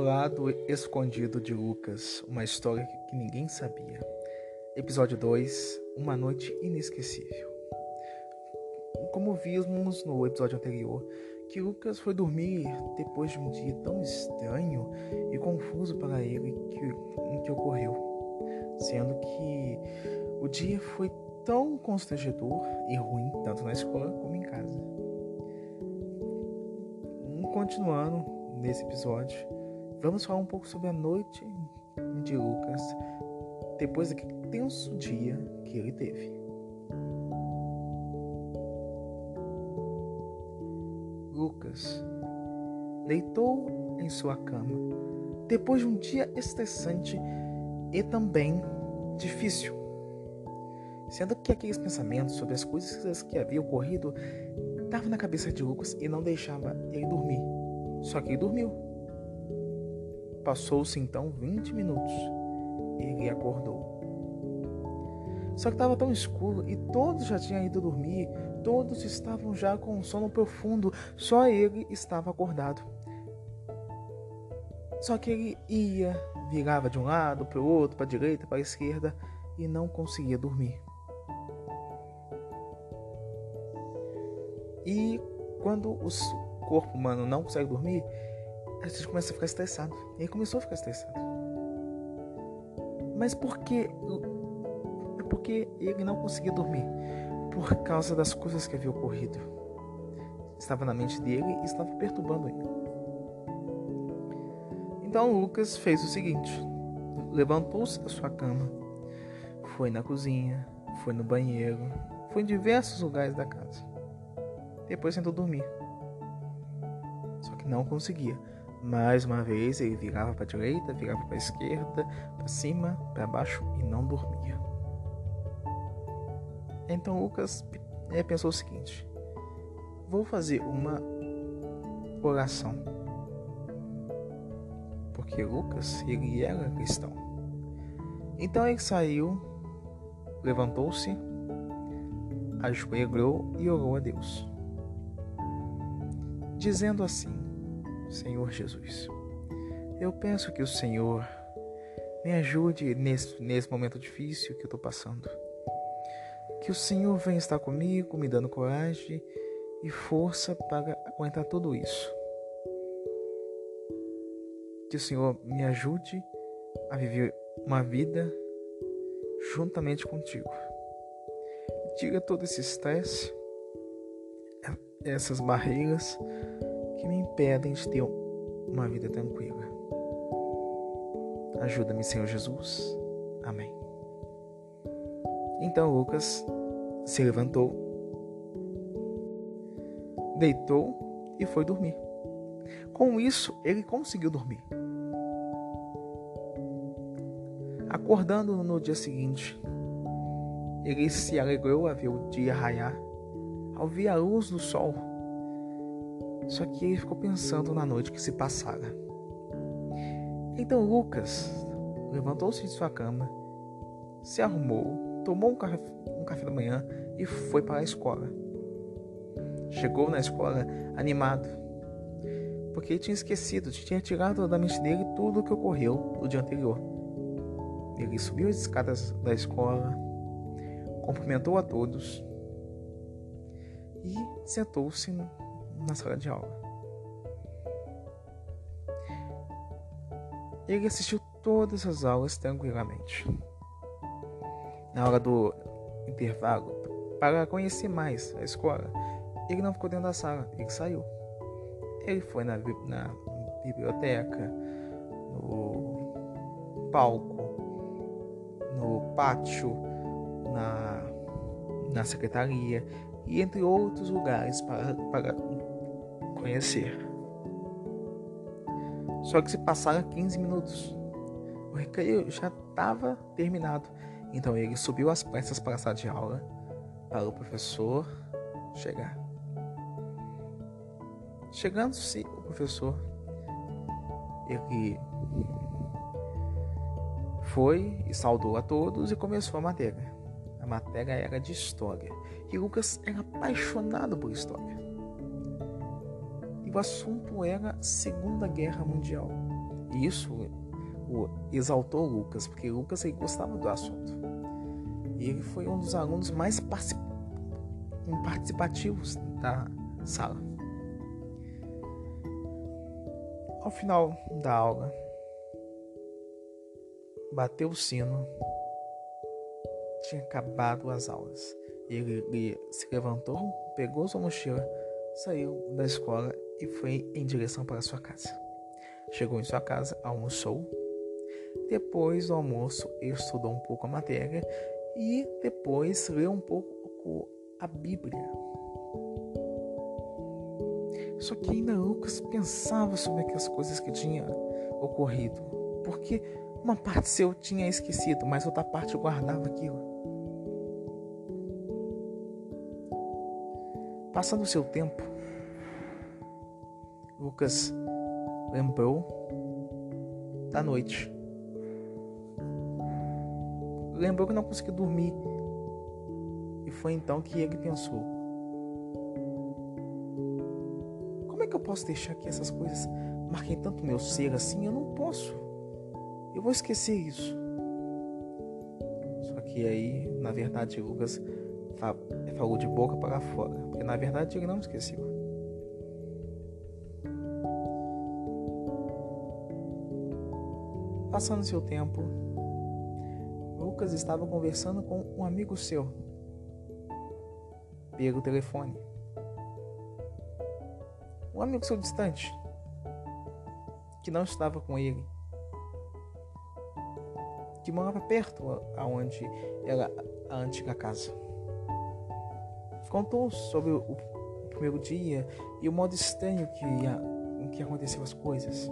lado escondido de Lucas, uma história que ninguém sabia. Episódio 2 Uma noite inesquecível. Como vimos no episódio anterior, que Lucas foi dormir depois de um dia tão estranho e confuso para ele que, que ocorreu, sendo que o dia foi tão constrangedor e ruim, tanto na escola como em casa. Continuando nesse episódio, vamos falar um pouco sobre a noite de Lucas depois daquele tenso dia que ele teve. Lucas deitou em sua cama depois de um dia estressante e também difícil. Sendo que aqueles pensamentos sobre as coisas que haviam ocorrido estavam na cabeça de Lucas e não deixava ele dormir. Só que ele dormiu. Passou-se então 20 minutos ele acordou. Só que estava tão escuro e todos já tinham ido dormir, todos estavam já com um sono profundo, só ele estava acordado. Só que ele ia, virava de um lado para o outro, para a direita, para a esquerda e não conseguia dormir. E quando o corpo humano não consegue dormir, a gente começa a ficar estressado. E ele começou a ficar estressado. Mas por que? É porque ele não conseguia dormir. Por causa das coisas que havia ocorrido. Estava na mente dele e estava perturbando ele. Então Lucas fez o seguinte: levantou-se da sua cama, foi na cozinha, foi no banheiro, foi em diversos lugares da casa. Depois tentou dormir. Só que não conseguia. Mais uma vez ele virava para a direita, virava para a esquerda, para cima, para baixo e não dormia. Então Lucas é, pensou o seguinte: vou fazer uma oração. Porque Lucas, ele era cristão. Então ele saiu, levantou-se, ajoelhou e orou a Deus dizendo assim: Senhor Jesus, eu peço que o Senhor me ajude nesse, nesse momento difícil que eu estou passando. Que o Senhor venha estar comigo, me dando coragem e força para aguentar tudo isso. Que o Senhor me ajude a viver uma vida juntamente contigo. Tira todo esse estresse essas barreiras que me impedem de ter uma vida tranquila. Ajuda-me, Senhor Jesus. Amém. Então Lucas se levantou, deitou e foi dormir. Com isso, ele conseguiu dormir. Acordando no dia seguinte, ele se alegrou a ver o dia raiar ao ver a luz do sol. Só que ele ficou pensando na noite que se passara. Então Lucas levantou-se de sua cama, se arrumou, tomou um café, um café da manhã e foi para a escola. Chegou na escola animado, porque ele tinha esquecido, tinha tirado da mente dele tudo o que ocorreu no dia anterior. Ele subiu as escadas da escola, cumprimentou a todos e sentou-se na sala de aula. Ele assistiu todas as aulas tranquilamente. Na hora do intervalo, para conhecer mais a escola, ele não ficou dentro da sala, ele saiu. Ele foi na, na biblioteca, no palco, no pátio, na, na secretaria e entre outros lugares para, para conhecer. Só que se passaram 15 minutos, o recreio já estava terminado. Então ele subiu as pressas para a sala de aula para o professor chegar. Chegando-se o professor, ele foi e saudou a todos e começou a matéria. A matéria era de história e Lucas era apaixonado por história. E o assunto era Segunda Guerra Mundial. E isso o exaltou Lucas, porque Lucas aí gostava do assunto. E ele foi um dos alunos mais participativos da sala. Ao final da aula, bateu o sino, tinha acabado as aulas. Ele, ele se levantou, pegou sua mochila, saiu da escola e foi em direção para sua casa. Chegou em sua casa, almoçou. Depois do almoço, estudou um pouco a matéria e depois leu um pouco a Bíblia. Só que ainda Lucas pensava sobre aquelas coisas que tinha ocorrido, porque uma parte seu tinha esquecido, mas outra parte guardava aquilo. Passando o seu tempo, Lucas lembrou da noite. Lembrou que não conseguiu dormir. E foi então que ele pensou: Como é que eu posso deixar que essas coisas marquem tanto meu ser assim? Eu não posso. Eu vou esquecer isso. Só que aí, na verdade, Lucas falou de boca para fora, porque na verdade ele não esqueceu. Passando seu tempo, Lucas estava conversando com um amigo seu pelo telefone. Um amigo seu distante, que não estava com ele que morava perto aonde era a antiga casa. Contou sobre o, primeiro dia e o modo estranho que, que aconteceu as coisas.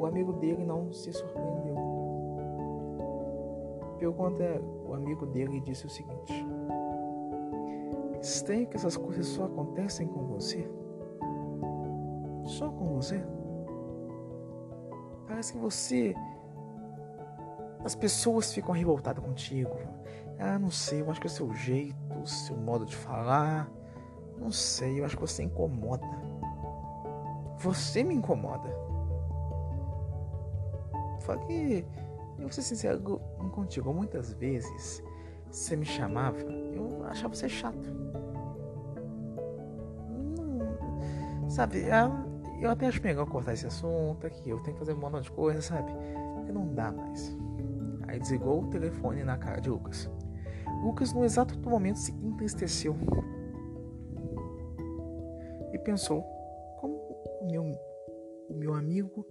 O amigo dele não se surpreendeu. Pergunta o amigo dele disse o seguinte: Estranho que essas coisas só acontecem com você? Só com você? Parece que você as pessoas ficam revoltadas contigo. Ah, não sei, eu acho que é o seu jeito, o seu modo de falar. Não sei, eu acho que você incomoda. Você me incomoda. Só que, eu vou ser sincero contigo, muitas vezes você me chamava, eu achava você chato. Não, sabe, eu até acho melhor cortar esse assunto aqui, eu tenho que fazer um monte de coisa, sabe? Porque não dá mais. Aí desligou o telefone na cara de Lucas. Lucas, no exato momento, se entristeceu e pensou: como o meu, o meu amigo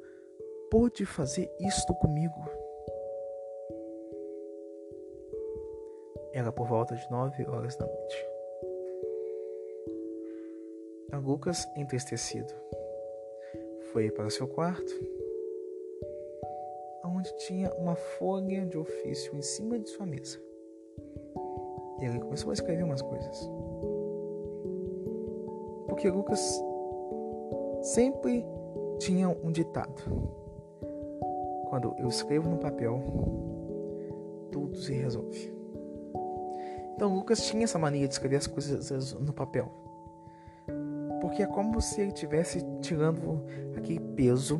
pôde fazer isto comigo? Era por volta de nove horas da noite. A Lucas, entristecido, foi para seu quarto onde tinha uma folha de ofício em cima de sua mesa. E ele começou a escrever umas coisas. Porque Lucas sempre tinha um ditado: quando eu escrevo no papel, tudo se resolve. Então Lucas tinha essa mania de escrever as coisas no papel. Porque é como se ele estivesse tirando aquele peso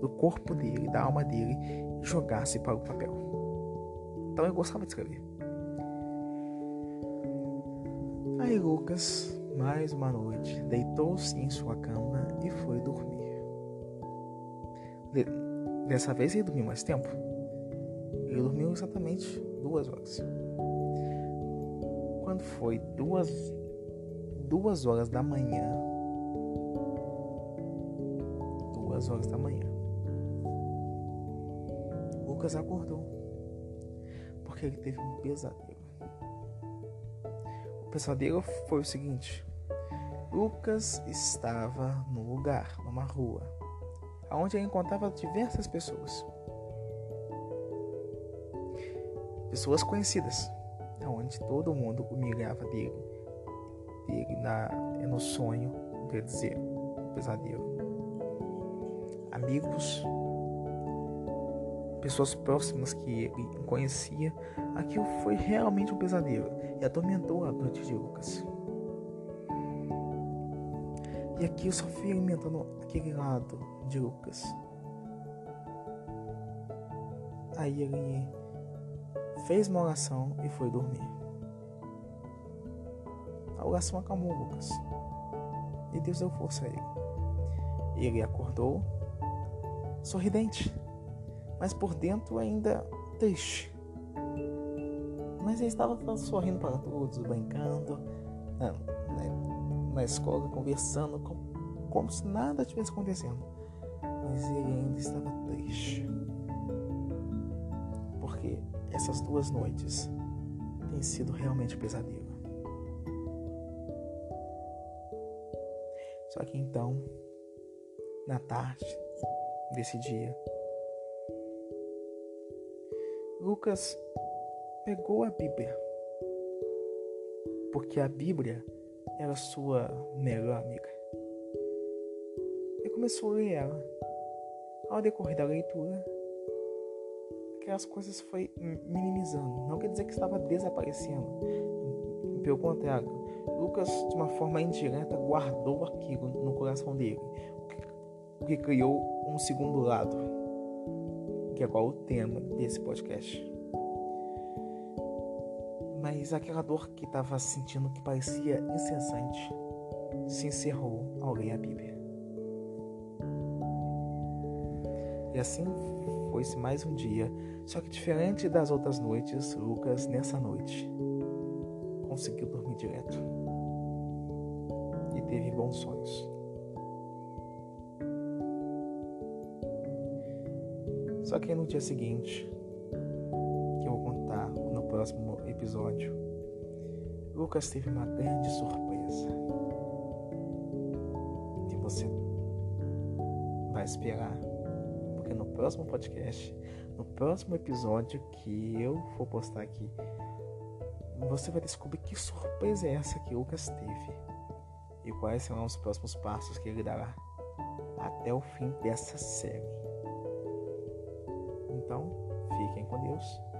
do corpo dele, da alma dele jogasse para o papel. Então eu gostava de escrever. Aí Lucas, mais uma noite, deitou-se em sua cama e foi dormir. De dessa vez ele dormiu mais tempo. Ele dormiu exatamente duas horas. Quando foi duas, duas horas da manhã, duas horas da manhã, Lucas acordou porque ele teve um pesadelo. O pesadelo foi o seguinte: Lucas estava num lugar, numa rua, onde encontrava diversas pessoas. Pessoas conhecidas, onde todo mundo humilhava dele, na, no sonho, quer dizer, pesadelo. Amigos pessoas próximas que ele conhecia, aquilo foi realmente um pesadelo e atormentou a noite de Lucas. E aqui eu só fui alimentando aquele lado de Lucas, Aí ele fez uma oração e foi dormir. A oração acalmou Lucas. E Deus deu força a ele. Ele acordou sorridente, mas por dentro ainda triste. Mas ele estava sorrindo para todos, brincando na, na, na escola, conversando, como, como se nada tivesse acontecendo. Mas ele ainda estava triste. Porque essas duas noites têm sido realmente pesadelo. Só que então, na tarde desse dia, Lucas pegou a Bíblia, porque a Bíblia era sua melhor amiga, e começou a ler ela. Ao decorrer da leitura, aquelas coisas foi minimizando. Não quer dizer que estava desaparecendo. Pelo contrário, Lucas, de uma forma indireta, guardou aquilo no coração dele, o que criou um segundo lado, que é qual o tema desse podcast. Mas aquela dor que estava sentindo, que parecia incessante, se encerrou ao ler a Bíblia. E assim foi-se mais um dia, só que diferente das outras noites, Lucas, nessa noite, conseguiu dormir direto e teve bons sonhos. Só que no dia seguinte, episódio, Lucas teve uma grande surpresa. E você vai esperar, porque no próximo podcast, no próximo episódio que eu vou postar aqui, você vai descobrir que surpresa é essa que Lucas teve e quais serão os próximos passos que ele dará até o fim dessa série. Então, fiquem com Deus.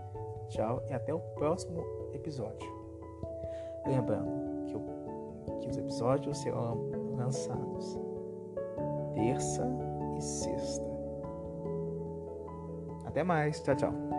Tchau e até o próximo episódio. Lembrando que, o, que os episódios serão lançados terça e sexta. Até mais. Tchau, tchau.